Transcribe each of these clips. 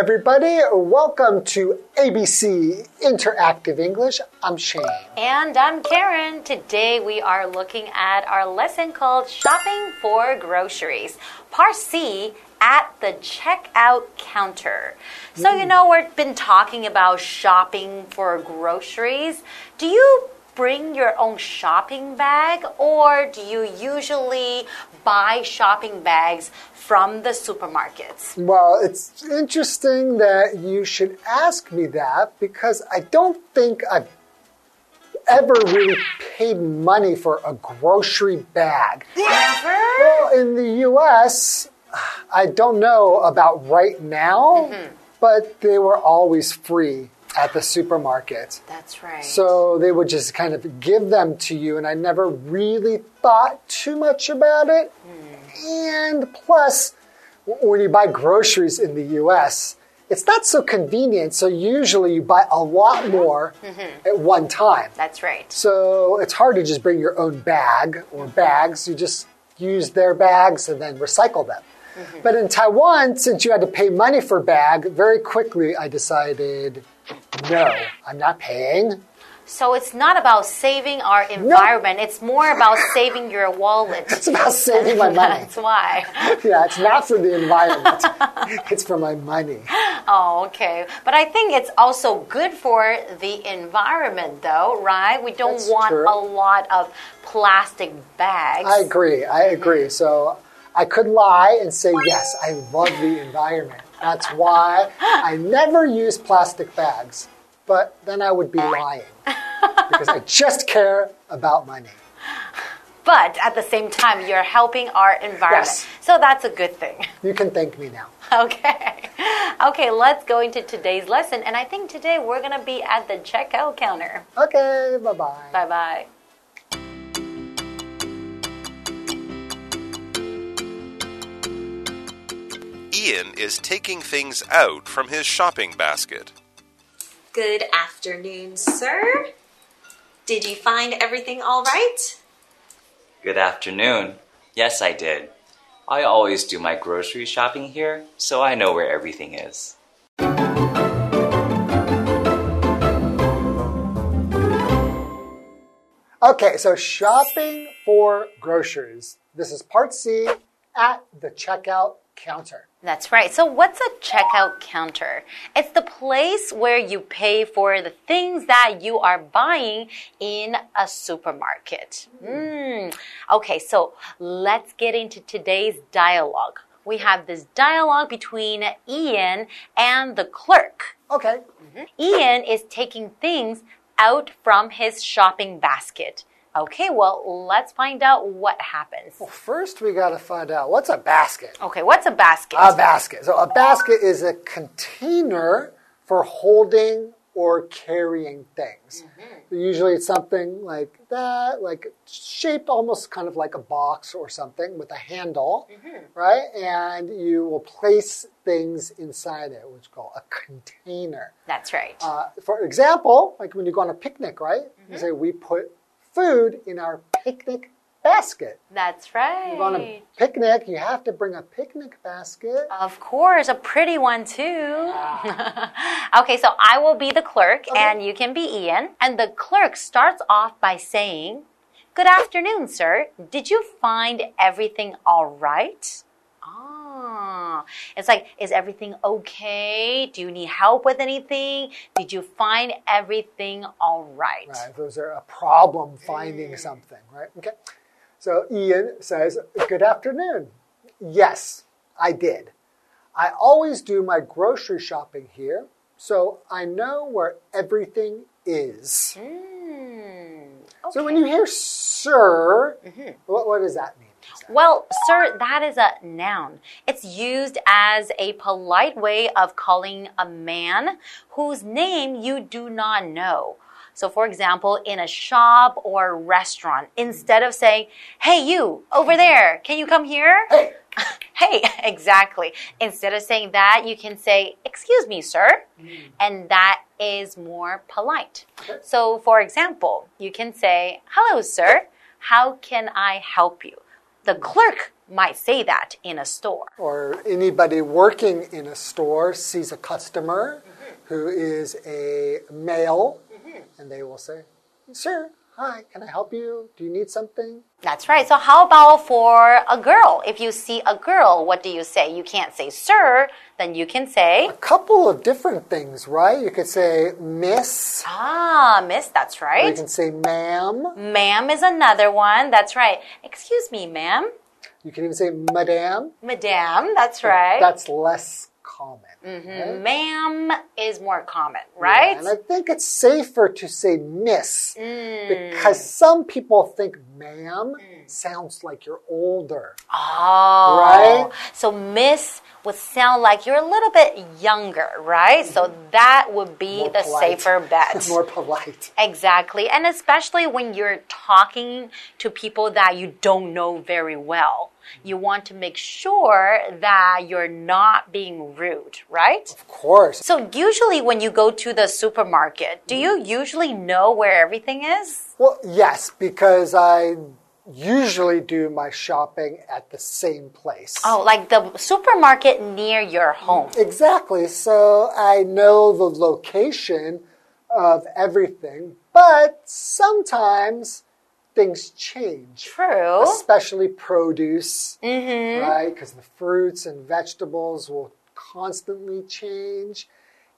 Everybody. Welcome to ABC Interactive English. I'm Shane. And I'm Karen. Today we are looking at our lesson called Shopping for Groceries, Part C at the checkout counter. So, you know, we've been talking about shopping for groceries. Do you bring your own shopping bag or do you usually buy shopping bags from the supermarkets? Well, it's interesting that you should ask me that because I don't think I've ever really paid money for a grocery bag. Never? Well, in the US, I don't know about right now, mm-hmm. but they were always free at the supermarket. That's right. So they would just kind of give them to you, and I never really thought too much about it. Hmm. And plus, when you buy groceries in the US, it's not so convenient. So usually you buy a lot more mm-hmm. at one time. That's right. So it's hard to just bring your own bag or bags. You just use their bags and then recycle them. Mm-hmm. But in Taiwan, since you had to pay money for bag, very quickly I decided, no, I'm not paying. So it's not about saving our environment, it's more about saving your wallet. It's about saving my money. That's why. Yeah, it's not for the environment. it's for my money. Oh, okay. But I think it's also good for the environment, though, right? We don't That's want true. a lot of plastic bags. I agree. I agree. Mm-hmm. So I could lie and say, yes, I love the environment. That's why I never use plastic bags. But then I would be lying because I just care about money. But at the same time, you're helping our environment. Yes. So that's a good thing. You can thank me now. Okay. Okay, let's go into today's lesson. And I think today we're going to be at the checkout counter. Okay, bye bye. Bye bye. Ian is taking things out from his shopping basket. Good afternoon, sir. Did you find everything all right? Good afternoon. Yes, I did. I always do my grocery shopping here, so I know where everything is. Okay, so shopping for groceries. This is part C at the checkout counter. That's right. So, what's a checkout counter? It's the place where you pay for the things that you are buying in a supermarket. Mm. Okay, so let's get into today's dialogue. We have this dialogue between Ian and the clerk. Okay, Ian is taking things out from his shopping basket. Okay, well, let's find out what happens. well, first we got to find out what's a basket. Okay, what's a basket? A basket. So a basket is a container for holding or carrying things. Mm-hmm. Usually it's something like that, like shaped almost kind of like a box or something with a handle, mm-hmm. right? And you will place things inside it, which is called a container. That's right. Uh, for example, like when you go on a picnic, right? You mm-hmm. say we put food in our picnic basket. That's right. You go on a picnic, you have to bring a picnic basket. Of course, a pretty one too. Ah. okay, so I will be the clerk and you can be Ian. And the clerk starts off by saying, Good afternoon, sir. Did you find everything all right? Ah, it's like, is everything okay? Do you need help with anything? Did you find everything all right? Right, those are a problem finding something, right? Okay. So Ian says, Good afternoon. Yes, I did. I always do my grocery shopping here, so I know where everything is. Hmm, So when you hear sir, what, what does that mean? Well, sir, that is a noun. It's used as a polite way of calling a man whose name you do not know. So, for example, in a shop or restaurant, instead of saying, Hey, you over there, can you come here? Hey. Hey, exactly. Instead of saying that, you can say, Excuse me, sir. Mm. And that is more polite. So, for example, you can say, Hello, sir. How can I help you? The clerk might say that in a store. Or anybody working in a store sees a customer who is a male, and they will say, Sir, hi, can I help you? Do you need something? That's right. So, how about for a girl? If you see a girl, what do you say? You can't say sir, then you can say, A couple of different things, right? You could say miss, ah, miss, that's or you can say ma'am. Ma'am is another one. That's right. Excuse me, ma'am. You can even say madame. Madame, that's right. That's less common. Right? Ma'am is more common, right? And I think it's safer to say miss Mm. because some people think ma'am mm. sounds like you're older. Oh, Right? So miss would sound like you're a little bit younger, right? So mm-hmm. that would be More the polite. safer bet. More polite. Exactly. And especially when you're talking to people that you don't know very well, you want to make sure that you're not being rude, right? Of course. So usually when you go to the supermarket, do you usually know where everything is? Well, yes, because I usually do my shopping at the same place. Oh, like the supermarket near your home. Exactly. So I know the location of everything, but sometimes things change. True. Especially produce, mm-hmm. right? Because the fruits and vegetables will constantly change.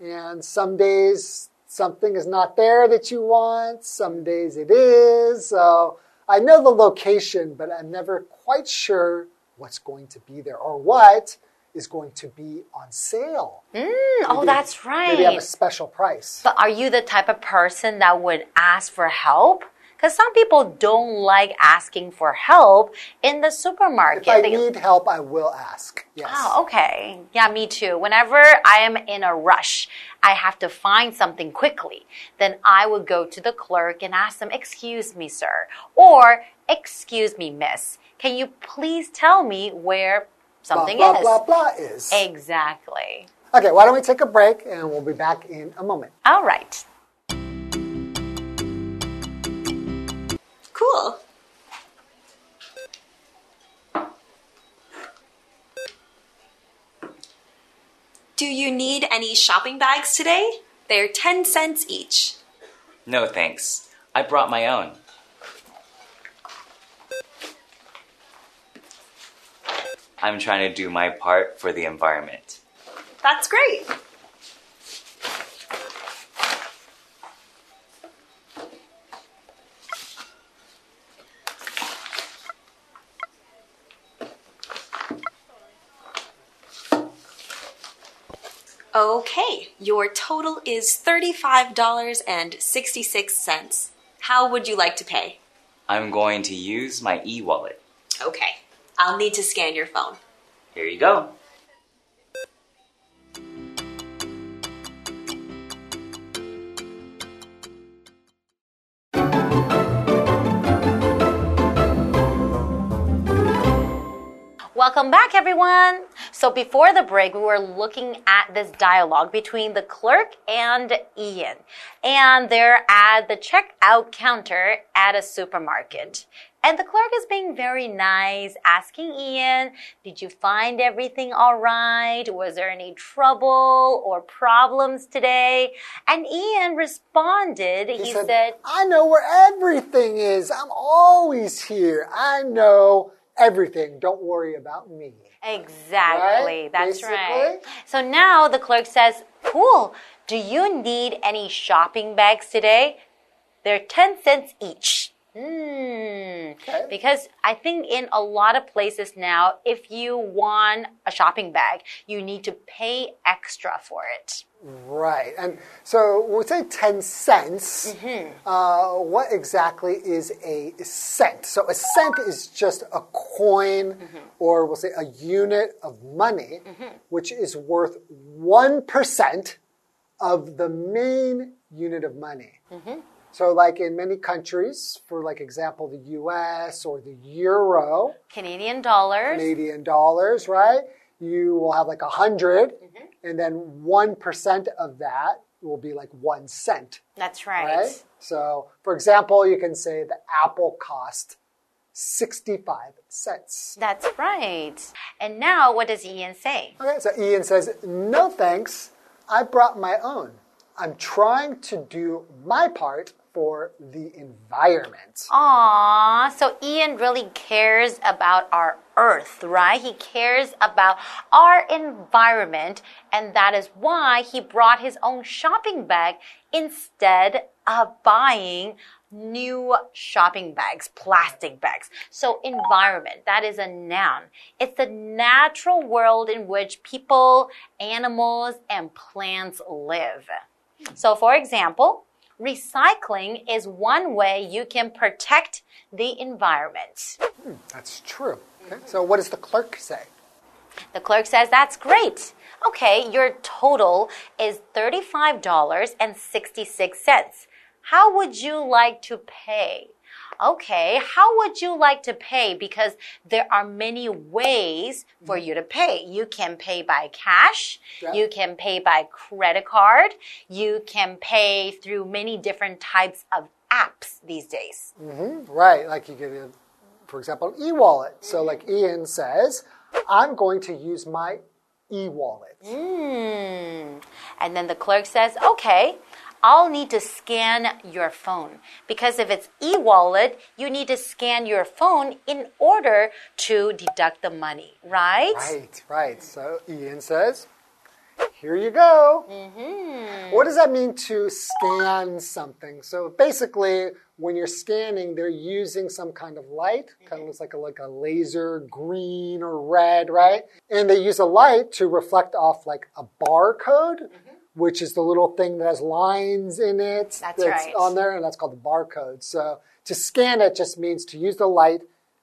And some days something is not there that you want, some days it is. So I know the location, but I'm never quite sure what's going to be there or what is going to be on sale. Mm, oh, that's right. Maybe have a special price. But are you the type of person that would ask for help? Because some people don't like asking for help in the supermarket. If I They- need help, I will ask. Yes. Oh, okay. Yeah, me too. Whenever I am in a rush, I have to find something quickly, then I would go to the clerk and ask them, Excuse me, sir, or Excuse me, miss, can you please tell me where Blah, something blah, is? blah, blah is. Exactly. Okay, why don't we take a break and we'll be back in a moment. All right. Cool. Do you need any shopping bags today? They're 10 cents each. No thanks. I brought my own. I'm trying to do my part for the environment. That's great. Okay, your total is $35.66. How would you like to pay? I'm going to use my e wallet. Okay, I'll need to scan your phone. Here you go. Welcome back, everyone. So, before the break, we were looking at this dialogue between the clerk and Ian. And they're at the checkout counter at a supermarket. And the clerk is being very nice, asking Ian, Did you find everything all right? Was there any trouble or problems today? And Ian responded, He, said, I know where everything is. I'm always here. I know everything. Don't worry about me. Exactly. Right? That's Basically. right. So now the clerk says, Cool. Do you need any shopping bags today? They're 10 cents each. Hmm. Okay. Because I think in a lot of places now, if you want a shopping bag, you need to pay extra for it. Right. And so when we say 10 cents, Mm-hmm. uh, what exactly is a cent? So a cent is just a coin Mm-hmm. or we'll say a unit of money, which is worth 1% of the main unit of money. So like in many countries, for like example, the US or the euro, Canadian dollars. Canadian dollars, right? You will have like a 100 Mm-hmm. and then 1% of that will be like one cent, That's right. right? So, for example, you can say the apple cost 65 cents. That's right. And now, what does Ian say? Okay, so Ian says, No thanks. I brought my own. I'm trying to do my part for the environment. Aww, so Ian really cares about our earth, right? He cares about our environment, and that is why he brought his own shopping bag instead of buying new shopping bags, plastic bags. So environment, that is a noun. It's the natural world in which people, animals, and plants live. So for example, recycling is one way you can protect the environment. Hmm, that's true. Okay, so what does the clerk say? The clerk says, That's great. Okay, your total is $35.66. How would you like to pay? Okay, how would you like to pay? Because there are many ways for mm-hmm. you to pay. You can pay by cash, Yeah. you can pay by credit card, you can pay through many different types of apps these days. Mm-hmm. Right, like you a, for example, e-wallet. So mm-hmm. like Ian says, I'm going to use my e-wallet. Mm. And then the clerk says, okay, I'll need to scan your phone. Because if it's e wallet, you need to scan your phone in order to deduct the money, right? Right, right. So Ian says, here you go. Mm-hmm. What does that mean to scan something? So basically, when you're scanning, they're using some kind of light, mm-hmm. kind of looks like a, like a laser green or red, right? And they use a light to reflect off like a barcode, mm-hmm. Which is the little thing that has lines in it That's right. on there, and that's called the barcode. So to scan it just means to use the light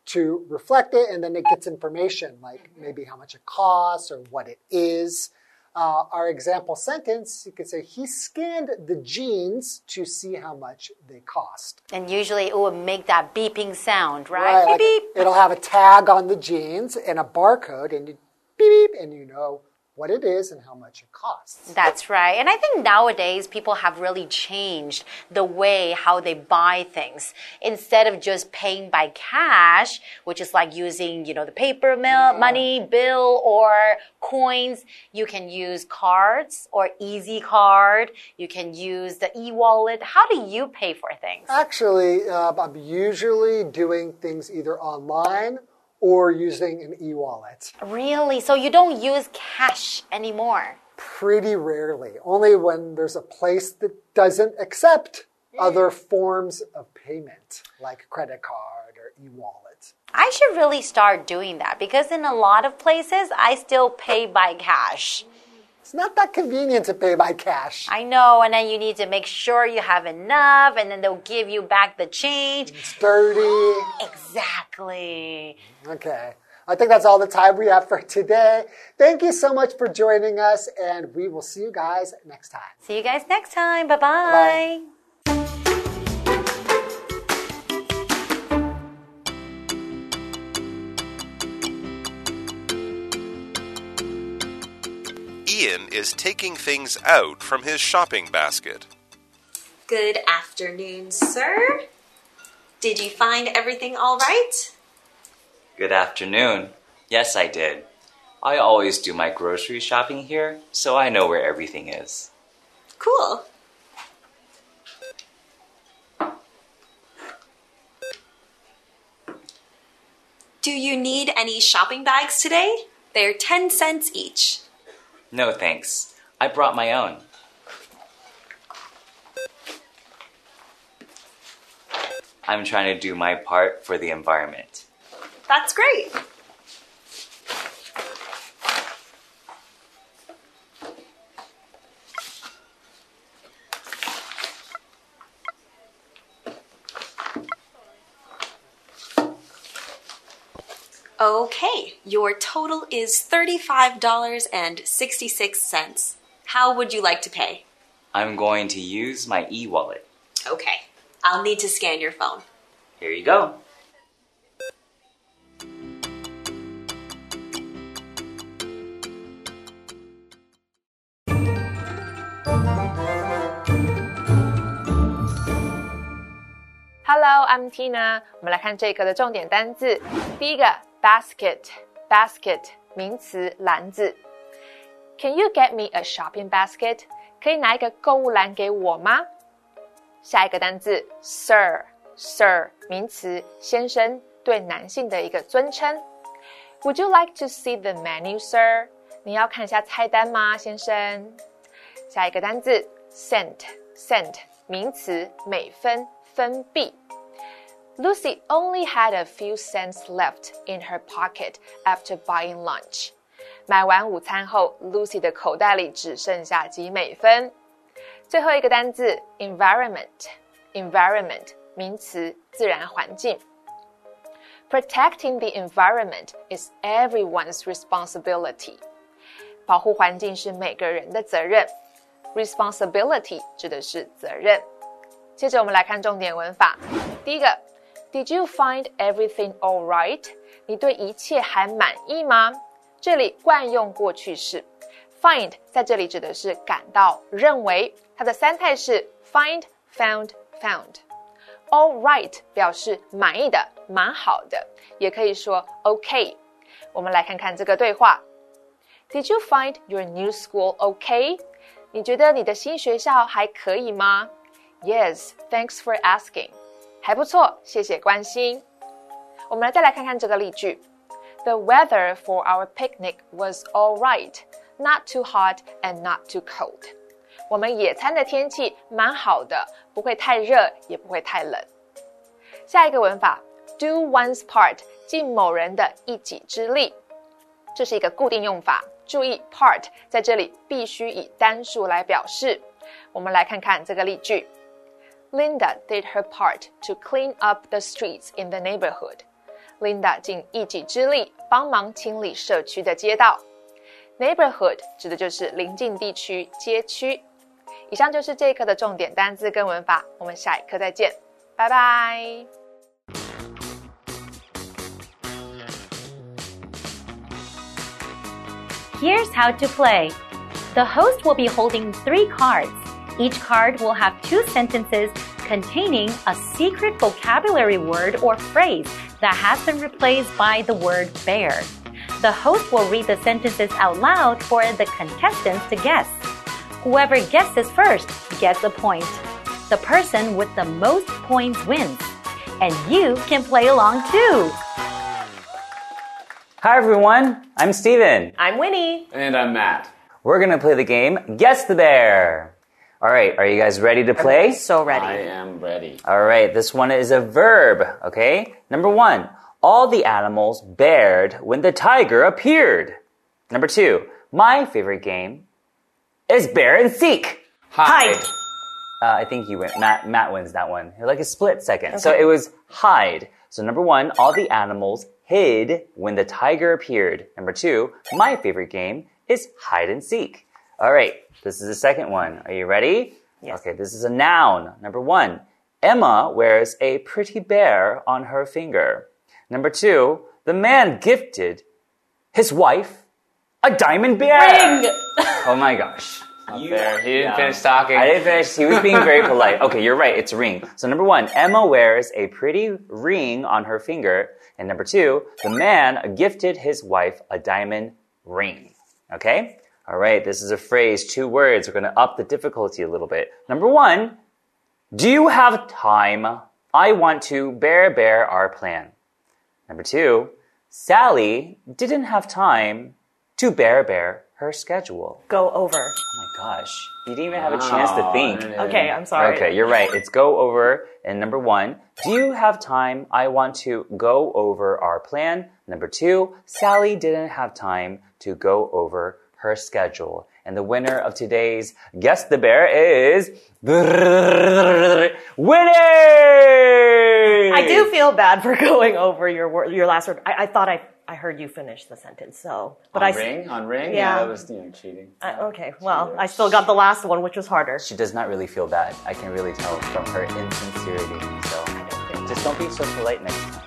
to reflect it, and then it gets information like maybe how much it costs or what it is. Uh, our example sentence, you could say, he scanned the jeans to see how much they cost. And usually it will make that beeping sound, right? like, beep, beep. It'll have a tag on the jeans and a barcode, and you beep, beep, and you know what it is and how much it costs. That's right. And I think nowadays people have really changed the way how they buy things. Instead of just paying by cash, which is like using, you know, the paper mill, money, bill, or coins, you can use cards or easy card. You can use the e-wallet. How do you pay for things? Actually, uh, I'm usually doing things either online or using an e wallet. Really? So you don't use cash anymore? Pretty rarely, only when there's a place that doesn't accept mm. other forms of payment, like credit card or e wallet. I should really start doing that because in a lot of places I still pay by cash. It's not that convenient to pay by cash. I know, and then you need to make sure you have enough, and then they'll give you back the change. It's dirty. Exactly. Okay. I think that's all the time we have for today. Thank you so much for joining us, and we will see you guys next time. See you guys next time. Bye bye. Bye. Ian is taking things out from his shopping basket. Good afternoon, sir. Did you find everything all right? Good afternoon. Yes, I did. I always do my grocery shopping here, so I know where everything is. Cool. Do you need any shopping bags today? They're 10 cents each. No thanks. I brought my own. I'm trying to do my part for the environment. That's great. Okay, your total is $35.66. How would you like to pay? I'm going to use my e wallet. Okay, I'll need to scan your phone. Here you go. Hello, MT 呢？我们来看这一课的重点单字。第一个 basket，basket 名词篮子。Can you get me a shopping basket？可以拿一个购物篮给我吗？下一个单字 sir，sir 名词先生，对男性的一个尊称。Would you like to see the menu, sir？你要看一下菜单吗，先生？下一个单字 cent，cent 名词美分。分币。Lucy only had a few cents left in her pocket after buying lunch. 买完午餐后，Lucy 的口袋里只剩下几美分。最后一个单词 environment，environment 名词，自然环境。Protecting the environment is everyone's responsibility. 保护环境是每个人的责任。Responsibility 指的是责任。接着我们来看重点文法。第一个 ，Did you find everything all right？你对一切还满意吗？这里惯用过去式，find 在这里指的是感到、认为。它的三态是 find、found、found。All right 表示满意的、蛮好的，也可以说 OK。我们来看看这个对话：Did you find your new school OK？你觉得你的新学校还可以吗？Yes, thanks for asking. 还不错，谢谢关心。我们来再来看看这个例句：The weather for our picnic was all right, not too hot and not too cold. 我们野餐的天气蛮好的，不会太热，也不会太冷。下一个文法：do one's part，尽某人的一己之力。这是一个固定用法，注意 part 在这里必须以单数来表示。我们来看看这个例句。Linda did her part to clean up the streets in the neighborhood. Linda 尽一己之力帮忙清理社区的街道。Neighborhood 指的就是邻近地区、街区。以上就是这一课的重点单词跟文法，我们下一课再见，拜拜。Here's how to play. The host will be holding three cards. Each card will have two sentences containing a secret vocabulary word or phrase that has been replaced by the word bear. The host will read the sentences out loud for the contestants to guess. Whoever guesses first gets a point. The person with the most points wins. And you can play along too. Hi everyone, I'm Steven. I'm Winnie. And I'm Matt. We're gonna play the game Guess the Bear. All right, are you guys ready to play? So ready. I am ready. All right, this one is a verb, okay? Number one, all the animals bared when the tiger appeared. Number two, my favorite game is bear and seek. Hide. Uh, I think you win. Matt, Matt wins that one. Like a split second. So it was hide. So number one, all the animals hid when the tiger appeared. Number two, my favorite game is hide and seek. All right, this is the second one. Are you ready? Yes. Okay, this is a noun. Number one, Emma wears a pretty bear on her finger. Number two, the man gifted his wife a diamond bear. Ring. Oh my gosh. Not You- fair. He didn't Yeah. finish talking. I didn't finish. He was being very polite. Okay, you're right. It's a ring. So number one, Emma wears a pretty ring on her finger. And number two, the man gifted his wife a diamond ring. Okay? All right, this is a phrase, two words. We're going to up the difficulty a little bit. Number one, do you have time? I want to bear bear our plan. Number two, Sally didn't have time to bear bear her schedule. Go over. Oh my gosh. You didn't even have a chance to Oh, think. Okay, I'm sorry. Okay, you're right. It's go over. And number one, do you have time? I want to go over our plan. Number two, Sally didn't have time to go over her schedule. And the winner of today's Guess the Bear is Winnie! I do feel bad for going over your word, your last word. I, I thought I, I heard you finish the sentence, so. But on I ring? On ring? Yeah. that was you know, cheating. I- okay, well, I still got the last one, which was harder. She does not really feel bad. I can really tell from her insincerity. So just don't be so polite next time.